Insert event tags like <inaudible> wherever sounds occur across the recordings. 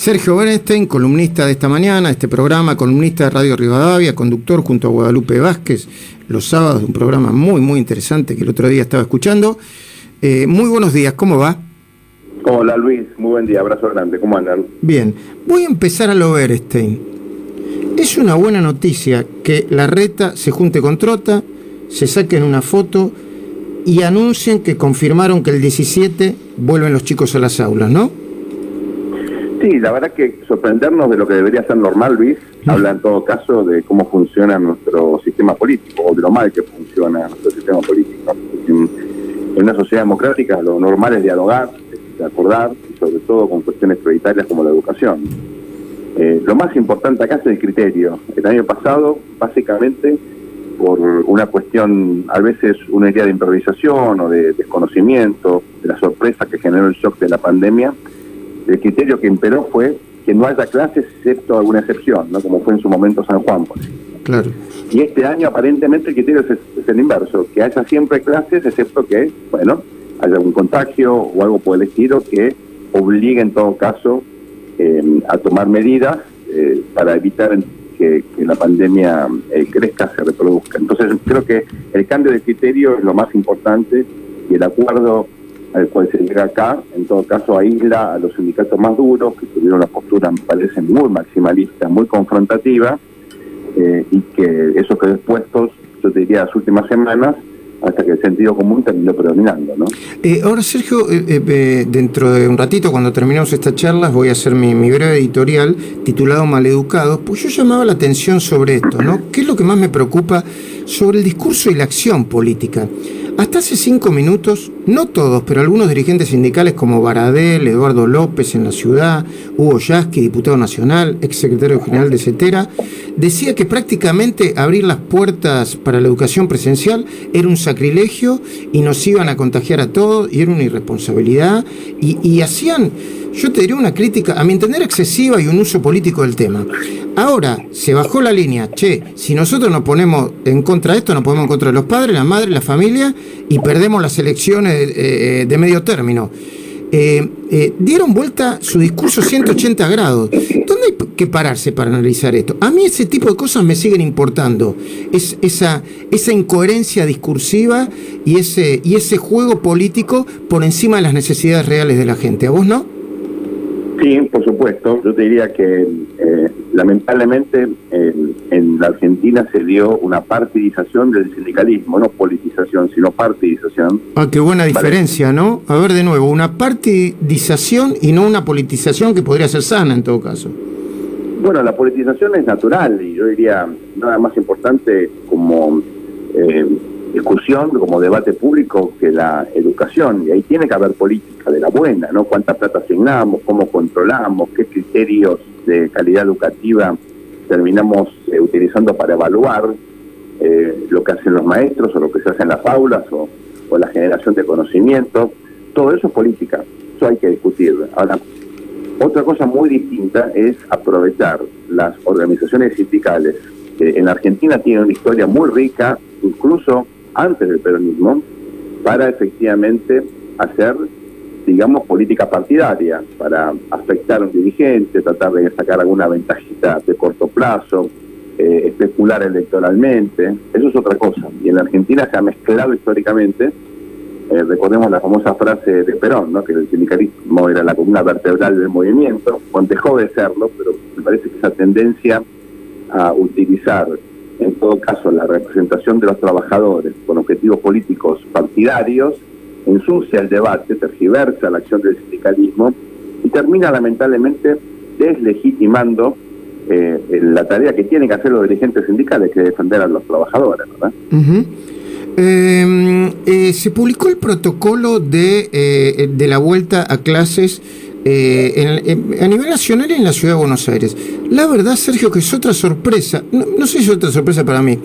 Sergio Bernstein, columnista de esta mañana, de este programa, columnista de Radio Rivadavia, conductor junto a Guadalupe Vázquez, los sábados, un programa muy, muy interesante que el otro día estaba escuchando. Eh, muy buenos días, ¿cómo va? Hola Luis, muy buen día, abrazo grande, ¿cómo andan? Bien, voy a empezar a lo Bernstein. Es una buena noticia que la reta se junte con Trota, se saquen una foto y anuncien que confirmaron que el 17 vuelven los chicos a las aulas, ¿no? Sí, la verdad que sorprendernos de lo que debería ser normal, Luis, habla en todo caso de cómo funciona nuestro sistema político o de lo mal que funciona nuestro sistema político. En, una sociedad democrática lo normal es dialogar, acordar y sobre todo con cuestiones prioritarias como la educación. Eh, lo más importante acá es el criterio. El año pasado, básicamente, por una cuestión, a veces una idea de improvisación o de desconocimiento, de la sorpresa que generó el shock de la pandemia, el criterio que imperó fue que no haya clases excepto alguna excepción, ¿no? como fue en su momento San Juan. Claro. Y este año aparentemente el criterio es, el inverso, que haya siempre clases excepto que, bueno, haya algún contagio o algo por el estilo que obligue en todo caso eh, a tomar medidas eh, para evitar que, la pandemia eh, crezca, se reproduzca. Entonces creo que el cambio de criterio es lo más importante y el acuerdo al cual se llega acá, en todo caso aísla a los sindicatos más duros, que tuvieron una postura, me parece, muy maximalista, muy confrontativa, eh, y que esos que puestos, yo te diría, las últimas semanas, hasta que el sentido común terminó predominando. ¿no? Eh, ahora, Sergio, eh, dentro de un ratito, cuando terminemos esta charla, voy a hacer mi, mi, breve editorial titulado Maleducados, pues yo llamaba la atención sobre esto, ¿no? ¿Qué es lo que más me preocupa sobre el discurso y la acción política? Hasta hace cinco minutos, no todos, pero algunos dirigentes sindicales como Baradel, Eduardo López en la ciudad, Hugo Yasky, diputado nacional, ex secretario general de CETERA, decía que prácticamente abrir las puertas para la educación presencial era un sacrilegio y nos iban a contagiar a todos y era una irresponsabilidad y hacían yo te diría una crítica, a mi entender, excesiva y un uso político del tema. Ahora, se bajó la línea, che, si nosotros nos ponemos en contra de esto, nos ponemos en contra de los padres, la madre, la familia y perdemos las elecciones eh, de medio término. Eh, eh, dieron vuelta su discurso 180 grados. ¿Dónde hay que pararse para analizar esto? A mí ese tipo de cosas me siguen importando. Es, esa, esa incoherencia discursiva y ese, y ese juego político por encima de las necesidades reales de la gente. ¿A vos no? Sí, por supuesto. Yo te diría que eh, lamentablemente en la Argentina se dio una partidización del sindicalismo, no politización, sino partidización. Ah, qué buena diferencia, ¿no? A ver de nuevo, una partidización y no una politización que podría ser sana en todo caso. Bueno, la politización es natural y yo diría nada más importante como eh, discusión, como debate público que la educación. Y ahí tiene que haber política de la buena, ¿no? Cuánta plata asignamos, cómo controlamos, qué criterios de calidad educativa terminamos eh, utilizando para evaluar eh, lo que hacen los maestros o lo que se hace en las aulas o, la generación de conocimiento. Todo eso es política, eso hay que discutir. Ahora, otra cosa muy distinta es aprovechar las organizaciones sindicales en Argentina tienen una historia muy rica, incluso antes del peronismo para efectivamente hacer, digamos, política partidaria, para afectar a un dirigente, tratar de sacar alguna ventajita de corto plazo, eh, especular electoralmente. Eso es otra cosa. Y en la Argentina se ha mezclado históricamente, eh, recordemos la famosa frase de Perón, ¿no? que el sindicalismo era la columna vertebral del movimiento, dejó de serlo, pero me parece que esa tendencia a utilizar en todo caso la representación de los trabajadores con objetivos políticos partidarios, ensucia el debate, tergiversa la acción del sindicalismo y termina lamentablemente deslegitimando eh, la tarea que tienen que hacer los dirigentes sindicales, que defender a los trabajadores. ¿verdad? Em, eh, se publicó el protocolo de, eh, de la vuelta a clases eh, a nivel nacional y en la ciudad de Buenos Aires. La verdad, Sergio, que es otra sorpresa, no, sé si es otra sorpresa para mí.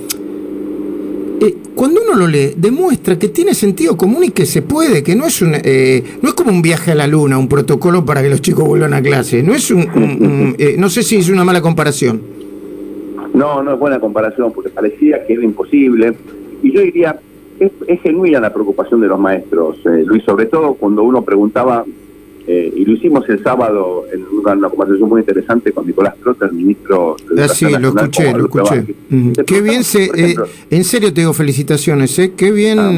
Eh, cuando uno lo lee, demuestra que tiene sentido común y que se puede, que no es, un, eh, no es como un viaje a la luna, un protocolo para que los chicos vuelvan a clase. No es un, <laughs> no sé si es una mala comparación. No, no es buena comparación, porque parecía que era imposible. Y yo diría, es, es genuina la preocupación de los maestros, Luis, sobre todo cuando uno preguntaba eh, y lo hicimos el sábado en una, conversación muy interesante con Nicolás Trota, el ministro de ah, sí, lo escuché, lo escuché. Qué bien, se, eh, en serio te digo felicitaciones, ¿eh? Qué bien, ah,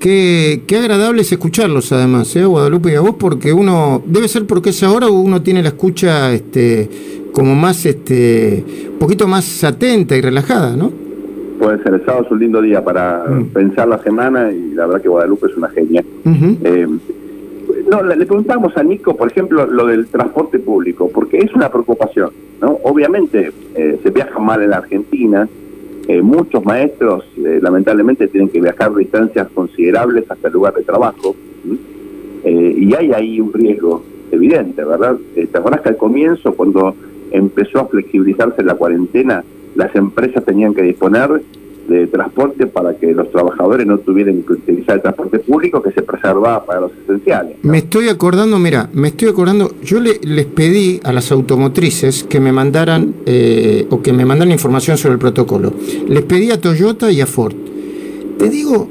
qué, qué agradable es escucharlos además, ¿eh? Guadalupe y a vos, porque uno, debe ser porque es ahora uno tiene la escucha este como más, este, un poquito más atenta y relajada, ¿no? Puede ser, el sábado es un lindo día para mm. pensar la semana y la verdad que Guadalupe es una genia. No, le, preguntamos a Nico, por ejemplo, lo del transporte público, porque es una preocupación, ¿no? Obviamente eh, se viaja mal en la Argentina, eh, muchos maestros eh, lamentablemente tienen que viajar distancias considerables hasta el lugar de trabajo, y hay ahí un riesgo evidente, ¿verdad? ¿Te acuerdas que al comienzo, cuando empezó a flexibilizarse la cuarentena, las empresas tenían que disponer de transporte para que los trabajadores no tuvieran que utilizar el transporte público que se preservaba para los esenciales. Me estoy acordando, mira, me estoy acordando, yo le, les pedí a las automotrices que me mandaran eh, o que me mandaran información sobre el protocolo. Les pedí a Toyota y a Ford. Te digo,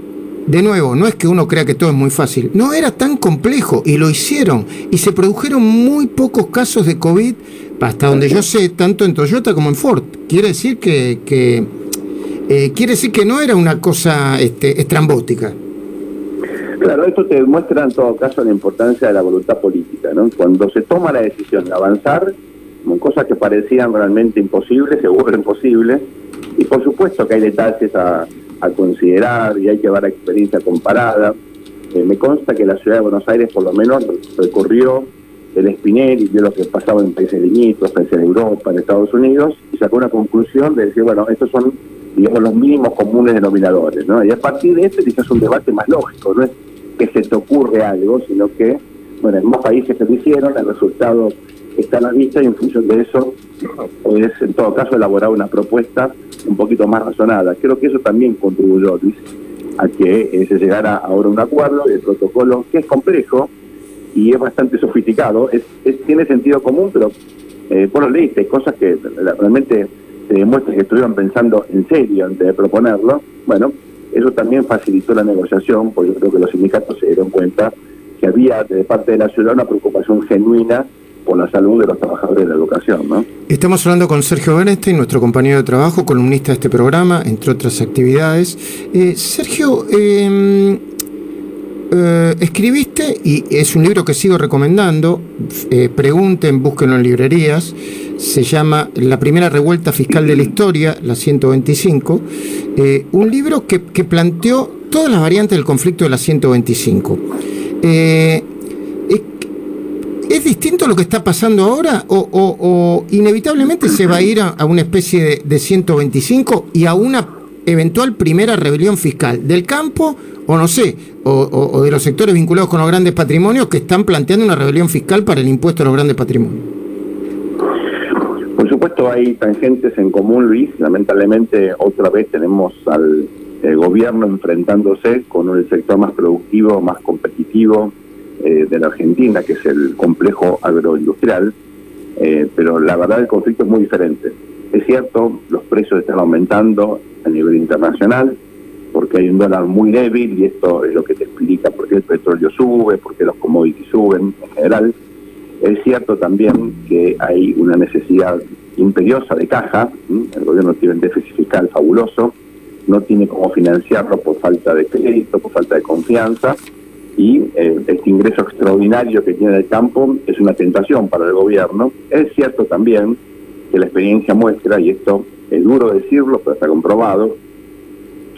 de nuevo, no es que uno crea que todo es muy fácil, no era tan complejo y lo hicieron y se produjeron muy pocos casos de COVID, hasta donde yo sé, tanto en Toyota como en Ford. Quiere decir que, que eh, quiere decir que no era una cosa este, estrambótica. Claro, esto te demuestra en todo caso la importancia de la voluntad política, ¿no? Cuando se toma la decisión de avanzar, cosas que parecían realmente imposibles, se vuelven posibles, y por supuesto que hay detalles a, considerar y hay que dar experiencia comparada. Eh, me consta que la ciudad de Buenos Aires por lo menos recorrió el Spinel y vio lo que pasaba en países limítrofes, en Europa, en Estados Unidos, y sacó una conclusión de decir, bueno, estos son digamos, los mínimos comunes denominadores, ¿no? Y a partir de eso quizás un debate más lógico, no es que se te ocurre algo, sino que, bueno, en más países se lo hicieron, el resultado está a la vista y en función de eso es, en todo caso, elaborar una propuesta un poquito más razonada. Creo que eso también contribuyó, Luis, a que se llegara ahora a un acuerdo y el protocolo, que es complejo y es bastante sofisticado, es, tiene sentido común, pero eh, vos lo leíste, cosas que realmente se demuestra que estuvieron pensando en serio antes de proponerlo, bueno, eso también facilitó la negociación, porque yo creo que los sindicatos se dieron cuenta que había de parte de la ciudad una preocupación genuina por la salud de los trabajadores de la educación. Estamos hablando con Sergio Bernstein, nuestro compañero de trabajo, columnista de este programa, entre otras actividades. Eh, Sergio, eh, eh, escribiste, y es un libro que sigo recomendando, eh, pregunten, búsquenlo en librerías, se llama La primera revuelta fiscal de la historia, la 125, eh, un libro que, planteó todas las variantes del conflicto de la 125. ¿Es distinto lo que está pasando ahora o, inevitablemente se va a ir a, una especie de, de 125 y a una eventual primera rebelión fiscal del campo o no sé, o, de los sectores vinculados con los grandes patrimonios que están planteando una rebelión fiscal para el impuesto a los grandes patrimonios. Por supuesto hay tangentes en común, Luis. Lamentablemente otra vez tenemos al gobierno enfrentándose con el sector más productivo, más competitivo eh, de la Argentina, que es el complejo agroindustrial. Eh, pero la verdad el conflicto es muy diferente. Es cierto, los precios están aumentando a nivel internacional, porque hay un dólar muy débil y esto es lo que te explica por qué el petróleo sube, por qué los commodities suben en general. Es cierto también que hay una necesidad imperiosa de caja, el gobierno tiene un déficit fiscal fabuloso, no tiene cómo financiarlo por falta de crédito, por falta de confianza, y eh, este ingreso extraordinario que tiene el campo es una tentación para el gobierno. Es cierto también que la experiencia muestra, y esto es duro decirlo, pero está comprobado,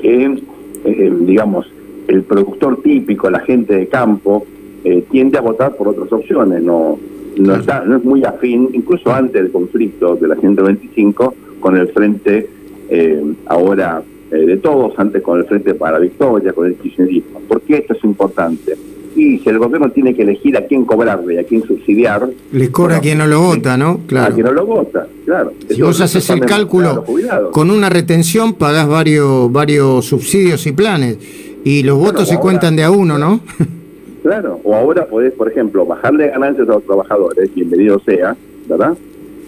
que, eh, digamos, el productor típico, la gente de campo, eh, tiende a votar por otras opciones, no, no, está, no es muy afín, incluso antes del conflicto de la 125, con el frente eh, ahora de todos, antes con el frente para la victoria, con el kirchnerismo. ¿Por qué esto es importante? y si el gobierno tiene que elegir a quién cobrarle, a quién subsidiar. Les cobra a quien no lo vota, ¿no? Claro. A quien no lo vota, claro. Si vos haces el cálculo, con una retención pagás varios, varios subsidios y planes, y los votos se cuentan de a uno, ¿no? <laughs> Claro, o ahora podés, por ejemplo, bajarle ganancias a los trabajadores, bienvenido sea, ¿verdad?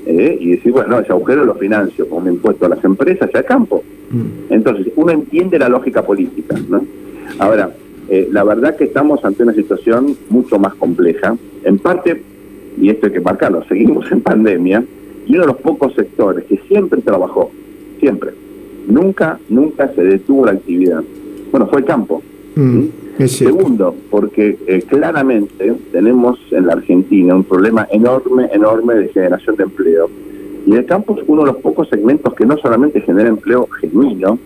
Eh, y decir, bueno, ese agujero lo financio con un impuesto a las empresas y al campo. Mm. Entonces, uno entiende la lógica política, ¿no? Ahora, eh, la verdad que estamos ante una situación mucho más compleja. En parte, y esto hay que marcarlo, seguimos en pandemia, y uno de los pocos sectores que siempre trabajó, siempre, nunca, nunca se detuvo la actividad. Bueno, fue el campo. Mm, Segundo, porque eh, claramente tenemos en la Argentina un problema enorme, enorme de generación de empleo. Y el campo es uno de los pocos segmentos que no solamente genera empleo genuino,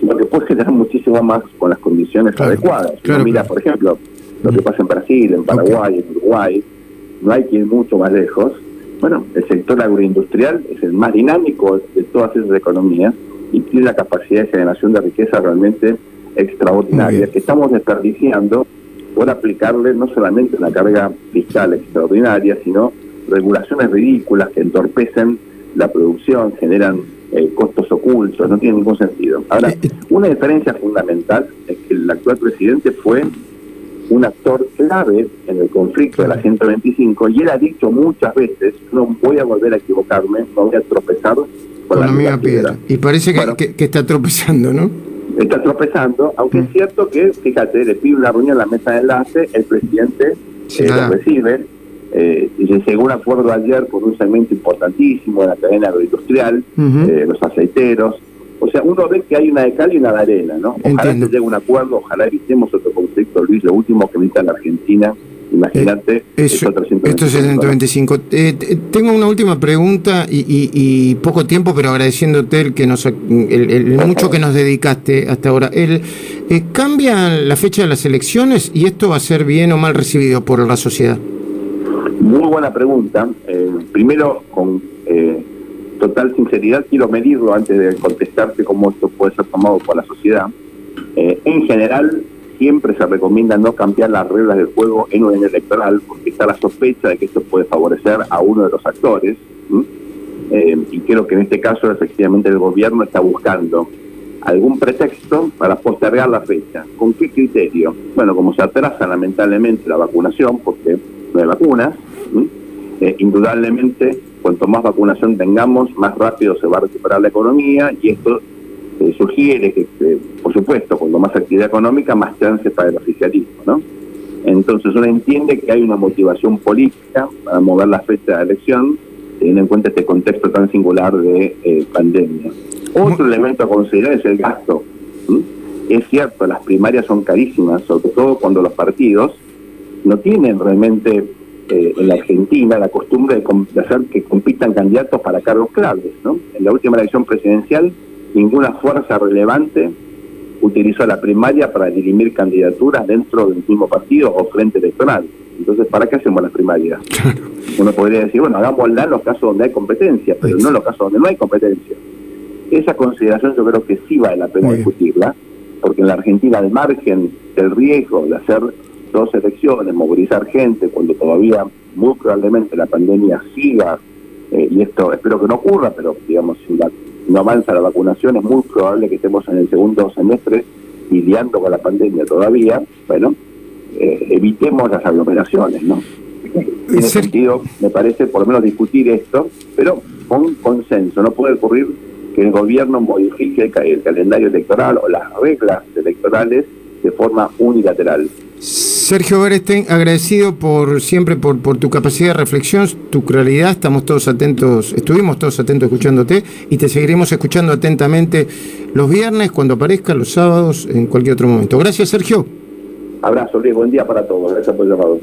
sino que puede generar muchísimo más con las condiciones adecuadas. mira, por ejemplo, lo que pasa en Brasil, en Paraguay, en Uruguay, no hay que ir mucho más lejos. Bueno, el sector agroindustrial es el más dinámico de todas esas economías y tiene la capacidad de generación de riqueza realmente extraordinaria que estamos desperdiciando por aplicarle no solamente una carga fiscal extraordinaria, sino regulaciones ridículas que entorpecen la producción, generan eh, costos ocultos, no tiene ningún sentido. Ahora, eh, eh. una diferencia fundamental es que el actual presidente fue un actor clave en el conflicto de la 125 y él ha dicho muchas veces, no voy a volver a equivocarme, no voy a tropezar con, la, misma piedra. Y parece que, que, está tropezando, ¿no? Está tropezando, aunque es mm. cierto que, fíjate, le pide una reunión en la mesa de enlace, el presidente lo recibe, eh, y se llegó un acuerdo ayer con un segmento importantísimo de la cadena agroindustrial, eh, los aceiteros. O sea, uno ve que hay una de cal y una de arena, ¿no? Ojalá se llegue un acuerdo, ojalá evitemos otro conflicto, Luis, lo último que necesita la Argentina Imagínate, eh, esto es el 125. Eh, tengo una última pregunta y, poco tiempo, pero agradeciéndote el, que nos, el, mucho que nos dedicaste hasta ahora. El, eh, ¿Cambia la fecha de las elecciones y esto va a ser bien o mal recibido por la sociedad? Muy buena pregunta. Eh, primero, con total sinceridad, quiero medirlo antes de contestarte cómo esto puede ser tomado por la sociedad. En general, siempre se recomienda no cambiar las reglas del juego en un año electoral, porque está la sospecha de que esto puede favorecer a uno de los actores. y creo que en este caso, efectivamente, el gobierno está buscando algún pretexto para postergar la fecha. ¿Con qué criterio? Bueno, como se atrasa lamentablemente la vacunación, porque no hay vacunas, eh, indudablemente, cuanto más vacunación tengamos, más rápido se va a recuperar la economía y esto eh, sugiere que, por supuesto, cuando más actividad económica, más chance para el oficialismo, ¿no? Entonces uno entiende que hay una motivación política para mover la fecha de la elección, teniendo en cuenta este contexto tan singular de eh, pandemia. Otro elemento a considerar es el gasto. Es cierto, las primarias son carísimas, sobre todo cuando los partidos no tienen realmente eh, en la Argentina la costumbre de, hacer que compitan candidatos para cargos claves. ¿no? En la última elección presidencial, ninguna fuerza relevante utilizó la primaria para dirimir candidaturas dentro del mismo partido o frente electoral. Entonces, ¿para qué hacemos las primarias? Uno podría decir, bueno, hagámosla en los casos donde hay competencia, pero no en los casos donde no hay competencia. Esa consideración yo creo que sí vale la pena discutirla, porque en la Argentina, al margen del riesgo de hacer dos elecciones, movilizar gente, cuando todavía muy probablemente la pandemia siga, eh, y esto espero que no ocurra, pero digamos, si no avanza la vacunación, es muy probable que estemos en el segundo semestre lidiando con la pandemia todavía, bueno, eh, evitemos las aglomeraciones, ¿no? Tiene sentido, me parece, por lo menos discutir esto, pero con consenso. No puede ocurrir que el gobierno modifique el calendario electoral o las reglas electorales de forma unilateral. Sergio Berestein, agradecido por siempre por, por tu capacidad de reflexión, tu claridad, estamos todos atentos, estuvimos todos atentos escuchándote y te seguiremos escuchando atentamente los viernes, cuando aparezca, los sábados, en cualquier otro momento. Gracias, Sergio. Abrazo, Luis, buen día para todos, gracias por el llamado.